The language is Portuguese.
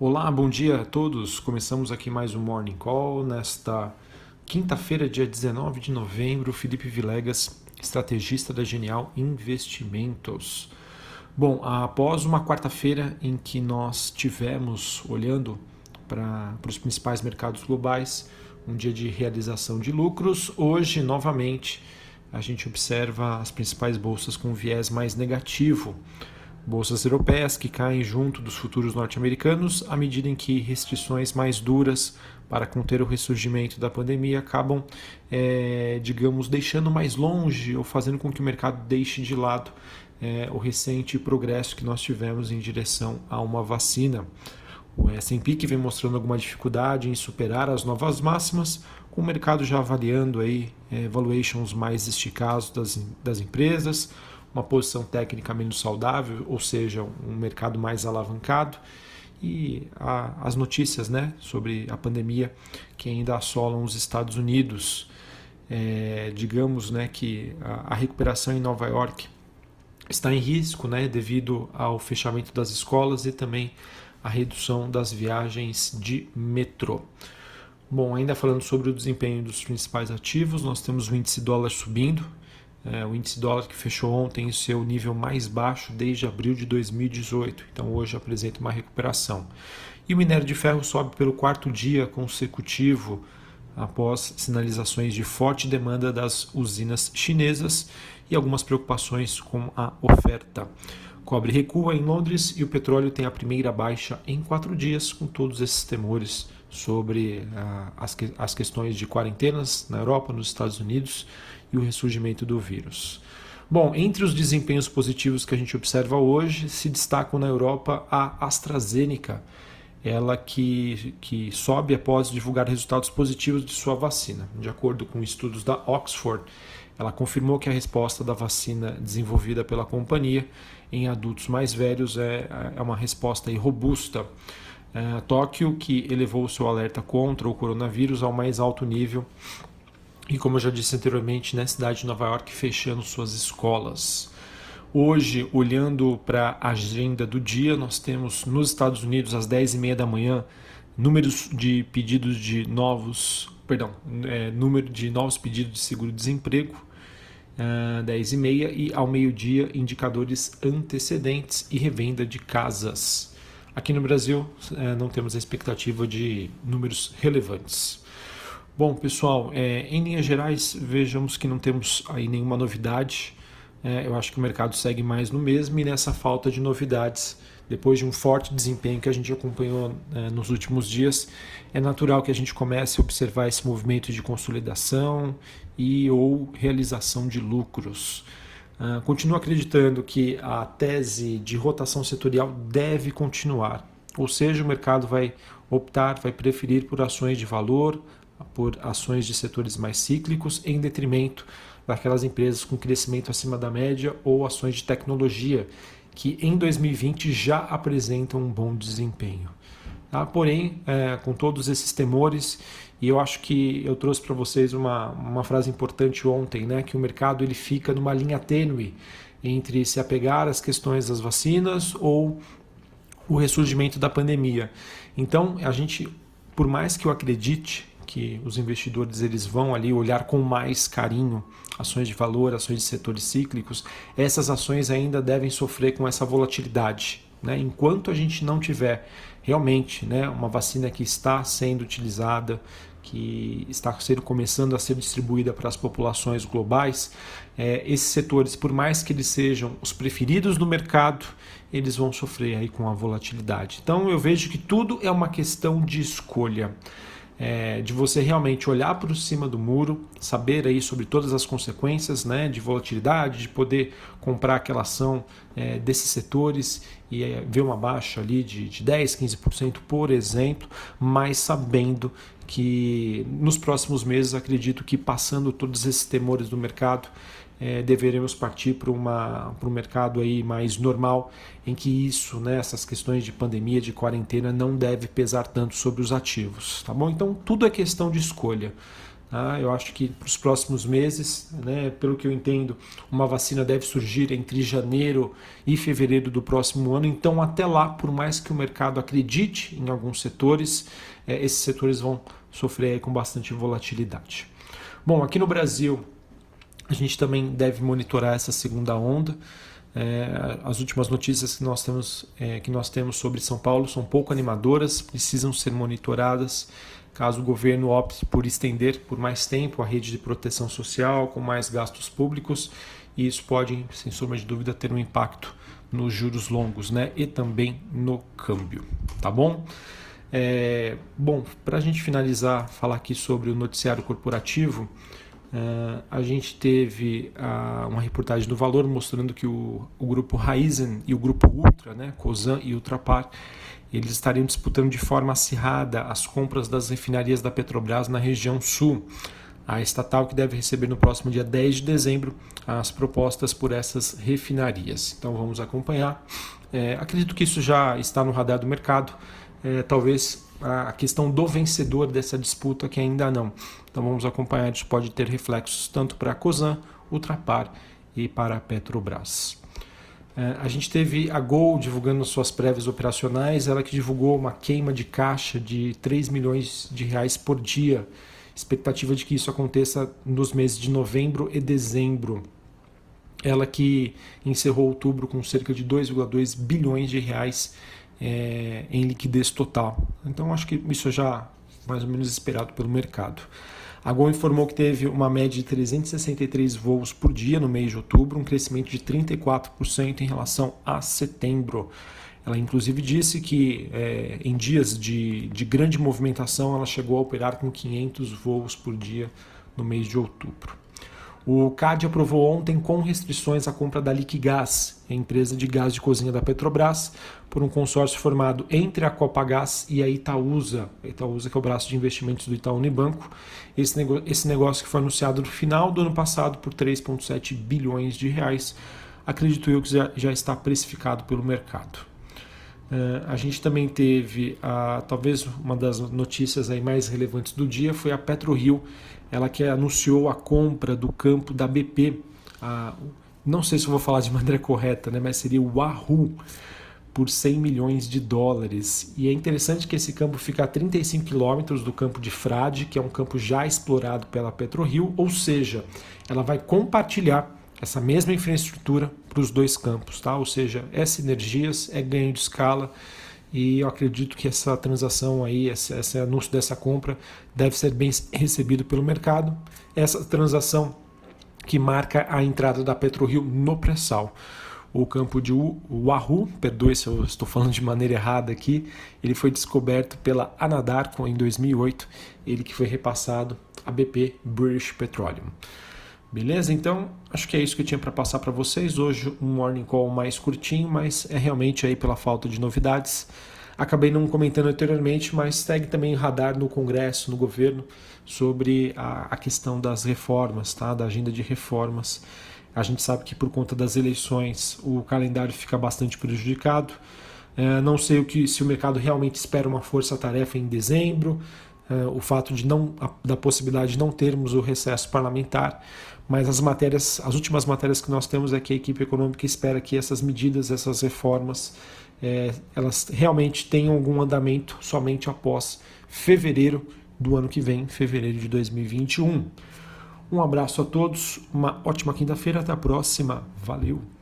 Olá, bom dia a todos. Começamos aqui mais um Morning Call nesta quinta-feira, dia 19 de novembro. Felipe Vilegas, estrategista da Genial Investimentos. Bom, após uma quarta-feira em que nós tivemos olhando para os principais mercados globais, um dia de realização de lucros, hoje novamente a gente observa as principais bolsas com viés mais negativo bolsas europeias que caem junto dos futuros norte-americanos à medida em que restrições mais duras para conter o ressurgimento da pandemia acabam, é, digamos, deixando mais longe ou fazendo com que o mercado deixe de lado é, o recente progresso que nós tivemos em direção a uma vacina. O S&P que vem mostrando alguma dificuldade em superar as novas máximas, com o mercado já avaliando aí é, valuations mais esticados das, das empresas, uma posição técnica menos saudável, ou seja, um mercado mais alavancado e a, as notícias né, sobre a pandemia que ainda assolam os Estados Unidos. É, digamos né, que a, a, recuperação em Nova York está em risco né, devido ao fechamento das escolas e também a redução das viagens de metrô. Bom, ainda falando sobre o desempenho dos principais ativos, nós temos o índice dólar subindo, é, o índice dólar que fechou ontem em seu nível mais baixo desde abril de 2018, então hoje apresenta uma recuperação. E o minério de ferro sobe pelo quarto dia consecutivo após sinalizações de forte demanda das usinas chinesas e algumas preocupações com a oferta. Cobre recua em Londres e o petróleo tem a primeira baixa em quatro dias, com todos esses temores sobre ah, as, que, as questões de quarentenas na Europa, nos Estados Unidos e o ressurgimento do vírus. Bom, entre os desempenhos positivos que a gente observa hoje, se destacam na Europa a AstraZeneca, ela que, que sobe após divulgar resultados positivos de sua vacina. De acordo com estudos da Oxford, ela confirmou que a resposta da vacina desenvolvida pela companhia em adultos mais velhos é, é uma resposta robusta. É, Tóquio, que elevou seu alerta contra o coronavírus ao mais alto nível e como eu já disse anteriormente, na cidade de Nova York fechando suas escolas. Hoje, olhando para a agenda do dia, nós temos nos Estados Unidos às 10h30 da manhã números de pedidos de novos, perdão, é, número de novos pedidos de seguro-desemprego, uh, 10h30 e ao meio-dia indicadores antecedentes e revenda de casas. Aqui no Brasil uh, não temos a expectativa de números relevantes. Bom, pessoal, é, em linhas gerais, vejamos que não temos aí nenhuma novidade. É, eu acho que o mercado segue mais no mesmo e nessa falta de novidades, depois de um forte desempenho que a gente acompanhou é, nos últimos dias, é natural que a gente comece a observar esse movimento de consolidação e ou realização de lucros. Uh, continuo acreditando que a tese de rotação setorial deve continuar, ou seja, o mercado vai optar, vai preferir por ações de valor, por ações de setores mais cíclicos em detrimento daquelas empresas com crescimento acima da média ou ações de tecnologia que em 2020 já apresentam um bom desempenho. Tá? Porém, é, com todos esses temores, e eu acho que eu trouxe para vocês uma, uma frase importante ontem, né, que o mercado ele fica numa linha tênue entre se apegar às questões das vacinas ou o ressurgimento da pandemia. Então, a gente, por mais que eu acredite que os investidores eles vão ali olhar com mais carinho ações de valor, ações de setores cíclicos, essas ações ainda devem sofrer com essa volatilidade. Né? Enquanto a gente não tiver realmente né, uma vacina que está sendo utilizada, que está sendo começando a ser distribuída para as populações globais, é, esses setores, por mais que eles sejam os preferidos do mercado, eles vão sofrer aí com a volatilidade. Então eu vejo que tudo é uma questão de escolha é, de você realmente olhar para cima do muro, saber aí sobre todas as consequências né, de volatilidade, de poder comprar aquela ação é, desses setores e é, ver uma baixa ali de, de 10, 15%, por exemplo, mas sabendo que nos próximos meses acredito que passando todos esses temores do mercado, é, deveremos partir para um mercado aí mais normal, em que isso, né, essas questões de pandemia, de quarentena, não deve pesar tanto sobre os ativos. Tá bom? Então tudo é questão de escolha. Tá? Eu acho que para os próximos meses, né, pelo que eu entendo, uma vacina deve surgir entre janeiro e fevereiro do próximo ano. Então, até lá, por mais que o mercado acredite em alguns setores, é, esses setores vão sofrer com bastante volatilidade. Bom, aqui no Brasil, a gente também deve monitorar essa segunda onda. É, as últimas notícias que nós, temos, é, que nós temos sobre São Paulo são pouco animadoras, precisam ser monitoradas caso o governo opte por estender por mais tempo a rede de proteção social com mais gastos públicos, e isso pode, sem sombra de dúvida, ter um impacto nos juros longos né? e também no câmbio. Tá bom? É, bom, para a gente finalizar, falar aqui sobre o noticiário corporativo, Uh, a gente teve uh, uma reportagem do Valor mostrando que o, o grupo Raizen e o grupo Ultra, né, Cosan e Ultrapar, eles estariam disputando de forma acirrada as compras das refinarias da Petrobras na região sul. A estatal que deve receber no próximo dia 10 de dezembro as propostas por essas refinarias. Então vamos acompanhar. É, acredito que isso já está no radar do mercado. É, talvez a questão do vencedor dessa disputa que ainda não. Então vamos acompanhar, isso pode ter reflexos tanto para a COSAN, Ultrapar e para a Petrobras. É, a gente teve a Gol divulgando suas prévias operacionais, ela que divulgou uma queima de caixa de 3 milhões de reais por dia. Expectativa de que isso aconteça nos meses de novembro e dezembro. Ela que encerrou outubro com cerca de 2,2 bilhões de reais é, em liquidez total. Então acho que isso já mais ou menos esperado pelo mercado. A Gol informou que teve uma média de 363 voos por dia no mês de outubro, um crescimento de 34% em relação a setembro. Ela inclusive disse que é, em dias de, de grande movimentação ela chegou a operar com 500 voos por dia no mês de outubro. O CAD aprovou ontem com restrições a compra da Liquigás, empresa de gás de cozinha da Petrobras, por um consórcio formado entre a Copagás e a Itaúsa. A Itaúsa que é o braço de investimentos do Itaú Unibanco. Esse, nego esse negócio que foi anunciado no final do ano passado por 3,7 bilhões de reais, acredito eu que já, já está precificado pelo mercado. Uh, a gente também teve, a, talvez uma das notícias aí mais relevantes do dia foi a PetroRio, ela que anunciou a compra do campo da BP, a, não sei se vou falar de maneira correta, né, mas seria o Wahoo, por 100 milhões de dólares. E é interessante que esse campo fica a 35 quilômetros do campo de Frade, que é um campo já explorado pela PetroRio, ou seja, ela vai compartilhar essa mesma infraestrutura para os dois campos, tá? Ou seja, é sinergias, é ganho de escala e eu acredito que essa transação aí, esse, esse anúncio dessa compra deve ser bem recebido pelo mercado. Essa transação que marca a entrada da PetroRio no pré-sal. O campo de Wahoo, perdoe se eu estou falando de maneira errada aqui, ele foi descoberto pela Anadarko em 2008, ele que foi repassado à BP British Petroleum. Beleza? Então, acho que é isso que eu tinha para passar para vocês. Hoje um morning call mais curtinho, mas é realmente aí pela falta de novidades. Acabei não comentando anteriormente, mas segue também radar no Congresso, no governo, sobre a, a questão das reformas, tá? da agenda de reformas. A gente sabe que por conta das eleições o calendário fica bastante prejudicado. É, não sei o que se o mercado realmente espera uma força-tarefa em dezembro, o fato de não da possibilidade de não termos o recesso parlamentar, mas as matérias, as últimas matérias que nós temos é que a equipe econômica espera que essas medidas, essas reformas, é, elas realmente tenham algum andamento somente após fevereiro do ano que vem, fevereiro de 2021. Um abraço a todos, uma ótima quinta-feira, até a próxima, valeu!